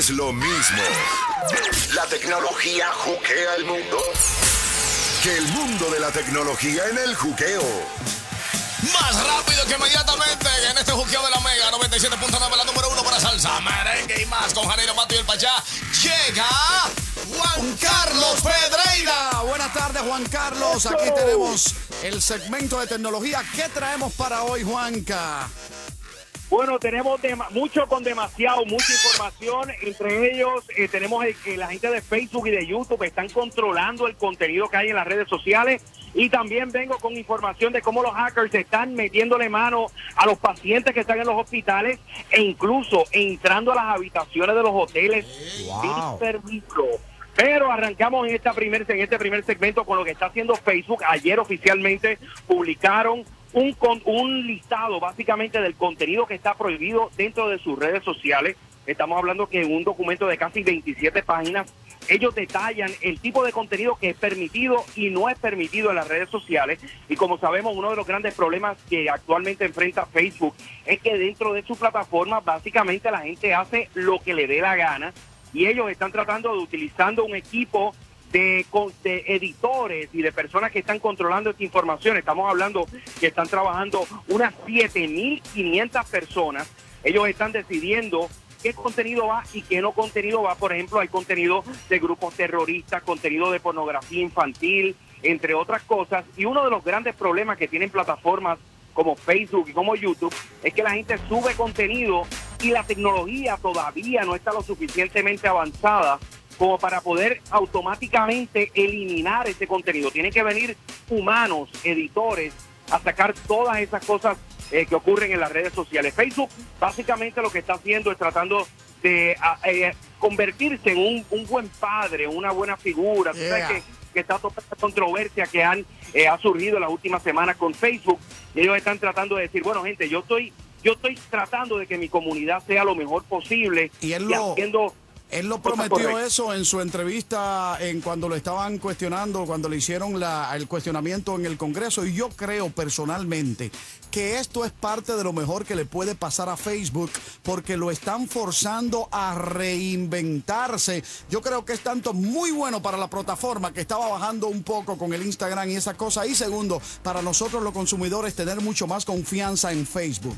es lo mismo. La tecnología juquea el mundo. Que el mundo de la tecnología en el juqueo. Más rápido que inmediatamente en este juqueo de la Mega 97.9, la número uno para salsa, merengue y más con Janeiro Mato y el Pachá. Llega Juan Carlos Pedreira. Buenas tardes, Juan Carlos. Aquí tenemos el segmento de tecnología. ¿Qué traemos para hoy, Juanca? Bueno, tenemos mucho con demasiado, mucha información. Entre ellos, eh, tenemos el que la gente de Facebook y de YouTube están controlando el contenido que hay en las redes sociales. Y también vengo con información de cómo los hackers están metiéndole mano a los pacientes que están en los hospitales e incluso entrando a las habitaciones de los hoteles sin permiso. Pero arrancamos en, esta primer, en este primer segmento con lo que está haciendo Facebook. Ayer oficialmente publicaron un, con, un listado básicamente del contenido que está prohibido dentro de sus redes sociales. Estamos hablando que en un documento de casi 27 páginas, ellos detallan el tipo de contenido que es permitido y no es permitido en las redes sociales. Y como sabemos, uno de los grandes problemas que actualmente enfrenta Facebook es que dentro de su plataforma básicamente la gente hace lo que le dé la gana y ellos están tratando de utilizando un equipo de, de editores y de personas que están controlando esta información. Estamos hablando que están trabajando unas 7.500 personas. Ellos están decidiendo qué contenido va y qué no contenido va. Por ejemplo, hay contenido de grupos terroristas, contenido de pornografía infantil, entre otras cosas. Y uno de los grandes problemas que tienen plataformas como Facebook y como YouTube es que la gente sube contenido y la tecnología todavía no está lo suficientemente avanzada como para poder automáticamente eliminar ese contenido. Tienen que venir humanos, editores, a sacar todas esas cosas eh, que ocurren en las redes sociales. Facebook básicamente lo que está haciendo es tratando de a- eh, convertirse en un, un buen padre, una buena figura. Tú sabes que, que está toda esta controversia que han eh, ha surgido en las últimas semanas con Facebook. Y ellos están tratando de decir, bueno, gente, yo estoy yo estoy tratando de que mi comunidad sea lo mejor posible Y él lo- haciendo Él lo prometió eso en su entrevista en cuando lo estaban cuestionando, cuando le hicieron la- el cuestionamiento en el Congreso. Y yo creo personalmente que esto es parte de lo mejor que le puede pasar a Facebook porque lo están forzando a reinventarse. Yo creo que es tanto muy bueno para la plataforma que estaba bajando un poco con el Instagram y esa cosa. Y segundo, para nosotros los consumidores tener mucho más confianza en Facebook.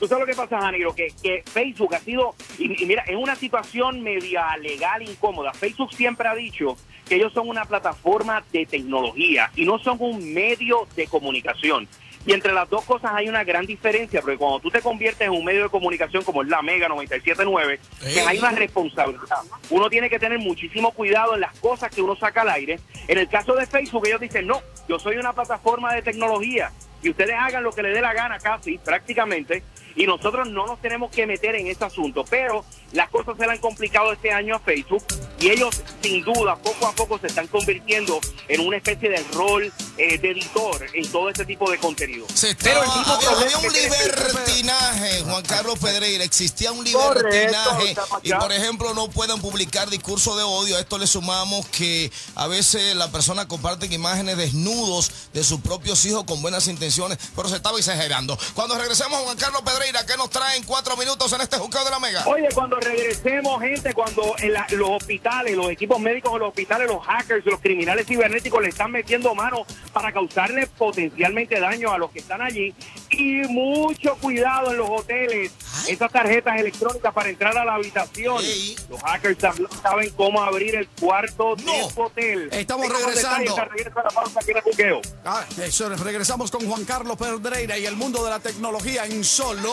Tú sabes lo que pasa, Janiro, que, que Facebook ha sido, y, y mira, es una situación media legal incómoda. Facebook siempre ha dicho que ellos son una plataforma de tecnología y no son un medio de comunicación. Y entre las dos cosas hay una gran diferencia, porque cuando tú te conviertes en un medio de comunicación como es la Mega 97.9, que Ey. hay una responsabilidad. Uno tiene que tener muchísimo cuidado en las cosas que uno saca al aire. En el caso de Facebook, ellos dicen, no, yo soy una plataforma de tecnología y ustedes hagan lo que les dé la gana casi, prácticamente, y nosotros no nos tenemos que meter en ese asunto. Pero las cosas se le han complicado este año a Facebook y ellos, sin duda, poco a poco se están convirtiendo en una especie de rol eh, de editor en todo este tipo de contenido. Se Pero el mismo había, un Facebook- libertinaje, Juan Carlos Pedreira, existía un libertinaje y por ejemplo no pueden publicar discurso de odio, a esto le sumamos que a veces la persona comparte imágenes desnudos de sus propios hijos con buenas intenciones, pero se estaba exagerando. Cuando regresemos Juan Carlos Pedreira, ¿qué nos trae en cuatro minutos en este juqueo de la Mega? Oye, cuando regresemos, gente, cuando en la- los hospitales, los equipos médicos de los hospitales, los hackers, los criminales cibernéticos le están metiendo mano para causarle potencialmente daño a los que están allí. Y mucho cuidado en los hoteles. Esas tarjetas electrónicas para entrar a la habitación. Los hackers sab- saben cómo abrir el cuarto No. de su hotel. Estamos regresando. detalles, regresa la pausa aquí en el buqueo. Ah, eso, regresamos con Juan Carlos Pedreira y el mundo de la tecnología en solo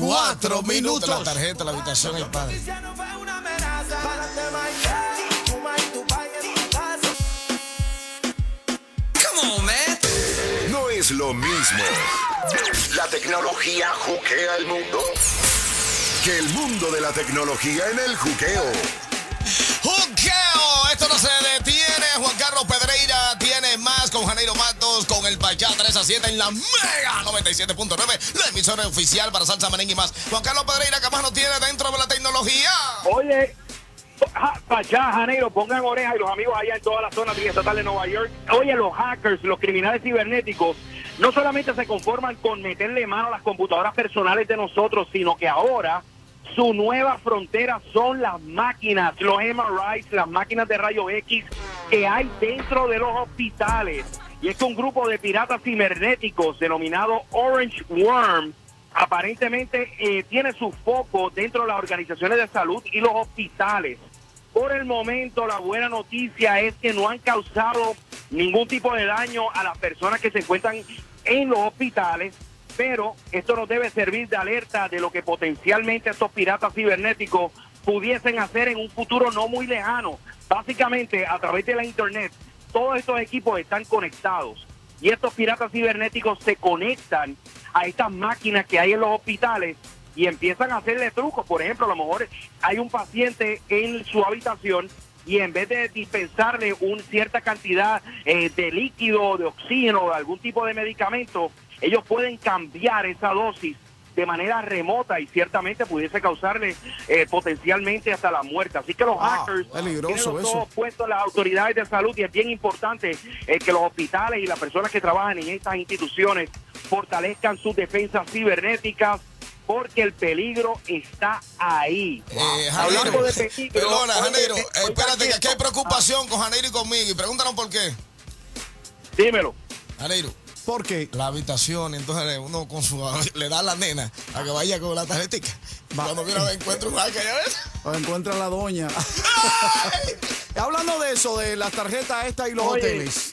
cuatro minutos. La tarjeta, la habitación, el padre. Es lo mismo. La tecnología juquea el mundo. Que el mundo de la tecnología en el juqueo. ¡Juqueo! Esto no se detiene. Juan Carlos Pedreira tiene más con Janeiro Matos, con el Pachá 3 a 7 en la Mega 97.9, la emisora oficial para Salsa Merengue y más. Juan Carlos Pedreira, ¿qué más nos tiene dentro de la tecnología? Oye, allá, Janeiro, pongan oreja y los amigos allá en toda la zona estatal de Nueva York. Oye, los hackers, los criminales cibernéticos, no solamente se conforman con meterle mano a las computadoras personales de nosotros, sino que ahora su nueva frontera son las máquinas, los MRIs, las máquinas de rayos X que hay dentro de los hospitales. Y es que un grupo de piratas cibernéticos denominado Orange Worm aparentemente eh, tiene su foco dentro de las organizaciones de salud y los hospitales. Por el momento, la buena noticia es que no han causado ningún tipo de daño a las personas que se encuentran en los hospitales, pero esto nos debe servir de alerta de lo que potencialmente estos piratas cibernéticos pudiesen hacer en un futuro no muy lejano. Básicamente, a través de la Internet, todos estos equipos están conectados y estos piratas cibernéticos se conectan a estas máquinas que hay en los hospitales y empiezan a hacerle trucos. Por ejemplo, a lo mejor hay un paciente en su habitación y en vez de dispensarle una cierta cantidad eh, de líquido, de oxígeno, o algún tipo de medicamento, ellos pueden cambiar esa dosis de manera remota y ciertamente pudiese causarle eh, potencialmente hasta la muerte. Así que los Ah, hackers peligroso tienen los puestos en las autoridades de salud y es bien importante eh, que los hospitales y las personas que trabajan en estas instituciones fortalezcan sus defensas cibernéticas porque el peligro está ahí. Eh, Hablando Janeiro, de peligro, perdona, Janeiro, eh, eh, espérate, que aquí hay preocupación con Janeiro y conmigo. Y pregúntanos por qué. Dímelo. Janeiro, Porque la habitación, entonces uno con su le da a la nena a que vaya con la tarjetita. Va. Cuando mira, encuentra un hacker, ¿ya ves? encuentra la doña. Hablando de eso, de las tarjetas estas y los Oye. hoteles.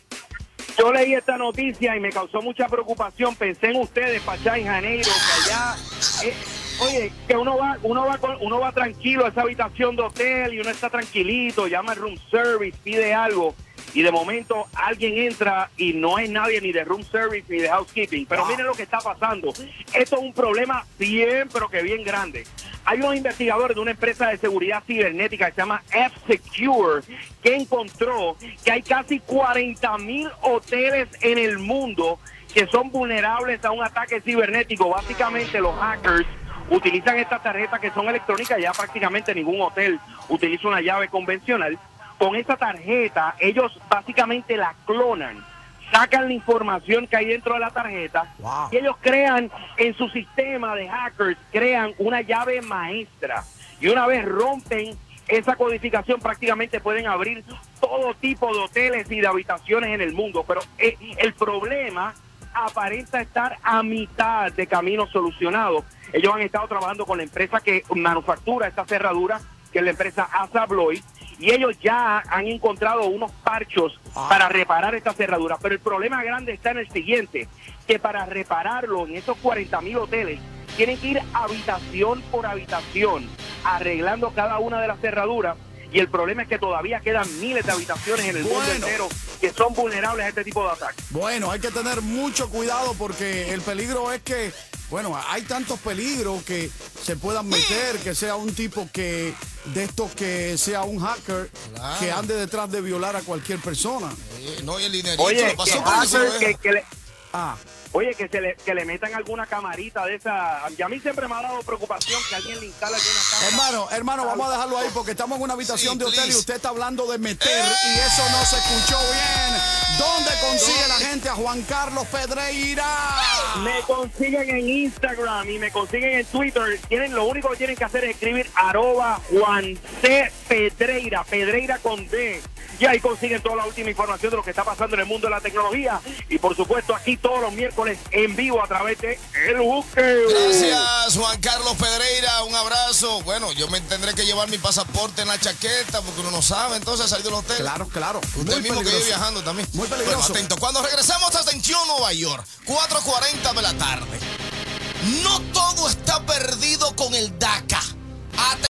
Yo leí esta noticia y me causó mucha preocupación. Pensé en ustedes, Pachá y Janeiro, que allá, eh, oye, que uno va, uno va, con- uno va tranquilo a esa habitación de hotel y uno está tranquilito, llama al room service, pide algo y de momento alguien entra y no hay nadie ni de room service ni de housekeeping. Pero miren lo que está pasando. Esto es un problema bien, pero que bien grande. Hay unos investigadores de una empresa de seguridad cibernética que se llama F-Secure que encontró que hay casi 40 mil hoteles en el mundo que son vulnerables a un ataque cibernético. Básicamente los hackers utilizan estas tarjetas que son electrónicas, ya prácticamente ningún hotel utiliza una llave convencional. Con esta tarjeta ellos básicamente la clonan sacan la información que hay dentro de la tarjeta Wow. y ellos crean en su sistema de hackers, crean una llave maestra y una vez rompen esa codificación prácticamente pueden abrir todo tipo de hoteles y de habitaciones en el mundo, pero eh, el problema aparenta estar a mitad de camino solucionado. Ellos han estado trabajando con la empresa que manufactura esta cerradura, que es la empresa Asa Abloy, y ellos ya han encontrado unos parchos para reparar esta cerradura. Pero el problema grande está en el siguiente, que para repararlo en esos 40 mil hoteles, tienen que ir habitación por habitación, arreglando cada una de las cerraduras. Y el problema es que todavía quedan miles de habitaciones en el mundo entero que son vulnerables a este tipo de ataques. Bueno, hay que tener mucho cuidado porque el peligro es que, bueno, hay tantos peligros que se puedan meter, que sea un tipo que de estos que sea un hacker Claro. que ande detrás de violar a cualquier persona. Eh, no, y el dinerito Oye, lo que, pasó hackers ¿eh? que- que le- Ah, Oye, que se le, que le metan alguna camarita de esa. Y a mí siempre me ha dado preocupación que alguien le instale alguna cámara. hermano, hermano, vamos a dejarlo ahí porque estamos en una habitación Sí, de hotel y usted está hablando de meter y eso no se escuchó bien. ¿Dónde consigue la gente a Juan Carlos Pedreira? Me consiguen en Instagram y me consiguen en Twitter. Tienen, lo único que tienen que hacer es escribir arroba Juan C. Pedreira, Pedreira con D. Y ahí consiguen toda la última información de lo que está pasando en el mundo de la tecnología. Y por supuesto, aquí todos los miércoles en vivo a través de El Buqueo. Gracias, Juan Carlos Pedreira. Un abrazo. Bueno, yo me tendré que llevar mi pasaporte en la chaqueta porque uno no sabe entonces salir del hotel. Claro, claro. Usted Muy mismo que vive viajando también. Muy muy. Pero atento, cuando regresemos, atención Nueva York, 4.40 de la tarde. No todo está perdido con el DACA.